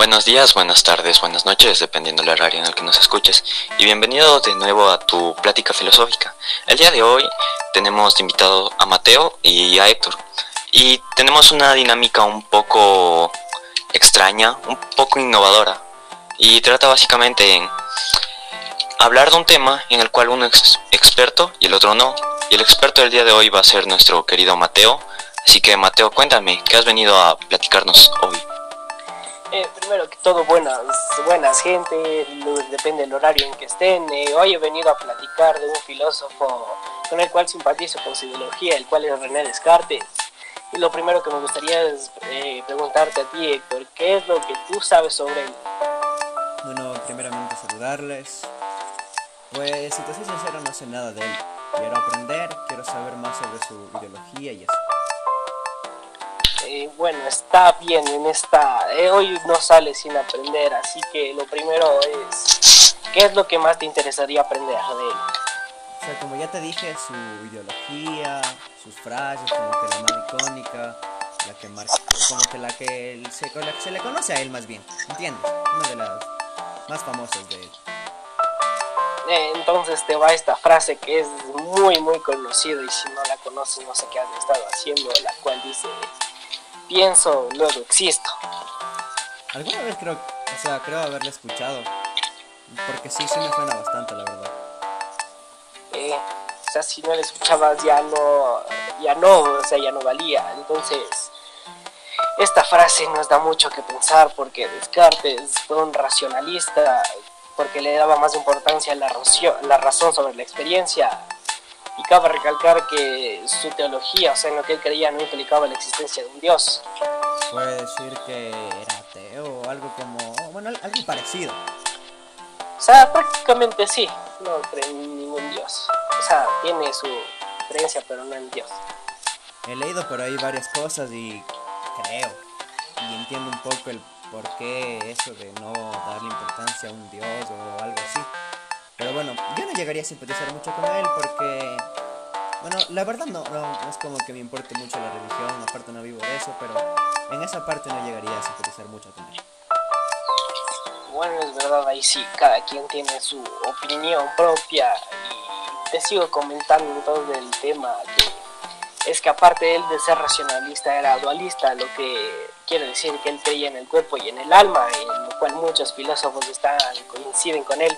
Buenos días, buenas tardes, buenas noches, dependiendo del horario en el que nos escuches. Y bienvenido de nuevo a tu plática filosófica. El día de hoy tenemos de invitado a Mateo y a Héctor. Y tenemos una dinámica un poco extraña, un poco innovadora. Y trata básicamente en hablar de un tema en el cual uno es experto y el otro no. Y el experto del día de hoy va a ser nuestro querido Mateo. Así que Mateo, cuéntame, ¿qué has venido a platicarnos hoy? Eh, primero que todo, buenas, buenas gente, depende del horario en que estén. Eh, hoy he venido a platicar de un filósofo con el cual simpatizo con su ideología, el cual es René Descartes. Y lo primero que me gustaría es eh, preguntarte a ti, Héctor, ¿qué es lo que tú sabes sobre él? Bueno, primeramente saludarles. Pues, si te soy sincero, no sé nada de él. Quiero aprender, quiero saber más sobre su ideología y eso. Eh, bueno, está bien en esta... Eh, hoy no sale sin aprender, así que lo primero es... ¿Qué es lo que más te interesaría aprender de él? O sea, como ya te dije, su ideología, sus frases, como que la más icónica, la que marca, como que la que se, la que se le conoce a él más bien, ¿entiendes? Una de las más famosas de él. Eh, entonces te va esta frase que es muy muy conocida y si no la conoces no sé qué has estado haciendo, la cual dice pienso, luego existo. Alguna vez creo, o sea, creo haberla escuchado. Porque sí, sí me suena bastante, la verdad. Eh, o sea, si no la escuchabas ya no, ya no, o sea, ya no valía. Entonces, esta frase nos da mucho que pensar porque Descartes fue un racionalista, porque le daba más importancia a la, la razón sobre la experiencia y cabe recalcar que su teología, o sea, en lo que él creía, no implicaba la existencia de un Dios. Puede decir que era ateo o algo como, bueno, algo parecido. O sea, prácticamente sí, no cree en ningún Dios. O sea, tiene su creencia, pero no en Dios. He leído por ahí varias cosas y creo, y entiendo un poco el por qué eso de no darle importancia a un Dios o algo así. Bueno, yo no llegaría a simpatizar mucho con él porque, bueno, la verdad no, no, es como que me importe mucho la religión, aparte no vivo de eso, pero en esa parte no llegaría a simpatizar mucho con él. Bueno, es verdad, ahí sí, cada quien tiene su opinión propia y te sigo comentando todo el tema que es que aparte él de ser racionalista era dualista, lo que quiere decir que él creía en el cuerpo y en el alma, en lo cual muchos filósofos están coinciden con él.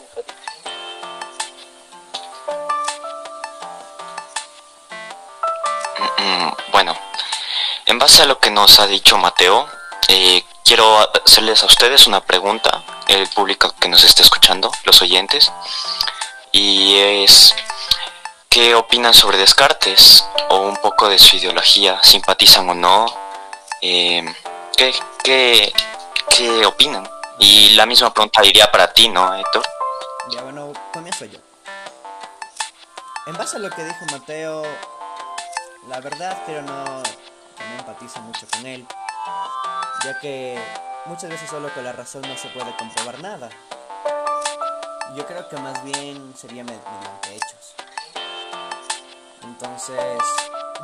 Bueno, en base a lo que nos ha dicho Mateo, eh, quiero hacerles a ustedes una pregunta, el público que nos está escuchando, los oyentes, y es, ¿qué opinan sobre Descartes? O un poco de su ideología, ¿simpatizan o no? Eh, ¿qué, qué, qué opinan? Y la misma pregunta iría para ti, ¿no, Héctor? Ya, bueno, comienzo yo. En base a lo que dijo Mateo, la verdad pero no, no empatizo mucho con él, ya que muchas veces solo con la razón no se puede comprobar nada. Yo creo que más bien sería mediante hechos. Entonces,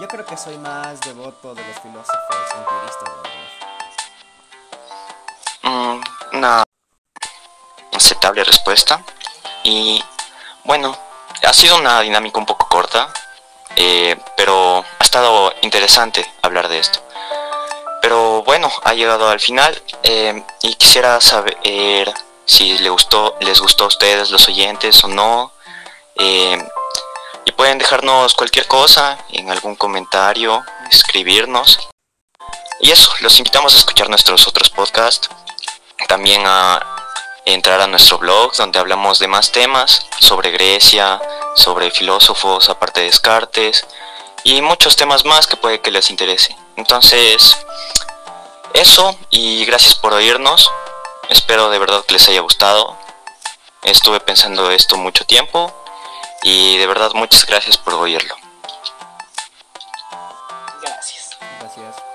yo creo que soy más devoto de los filósofos empiristas, mm, una aceptable respuesta. Y bueno, ha sido una dinámica un poco corta, eh, pero ha estado interesante hablar de esto. Pero bueno, ha llegado al final eh, y quisiera saber si le gustó, les gustó a ustedes los oyentes o no. Eh, y pueden dejarnos cualquier cosa en algún comentario, escribirnos. Y eso, los invitamos a escuchar nuestros otros podcasts. También a entrar a nuestro blog donde hablamos de más temas sobre Grecia, sobre filósofos aparte de Descartes y muchos temas más que puede que les interese. Entonces, eso y gracias por oírnos. Espero de verdad que les haya gustado. Estuve pensando esto mucho tiempo y de verdad muchas gracias por oírlo.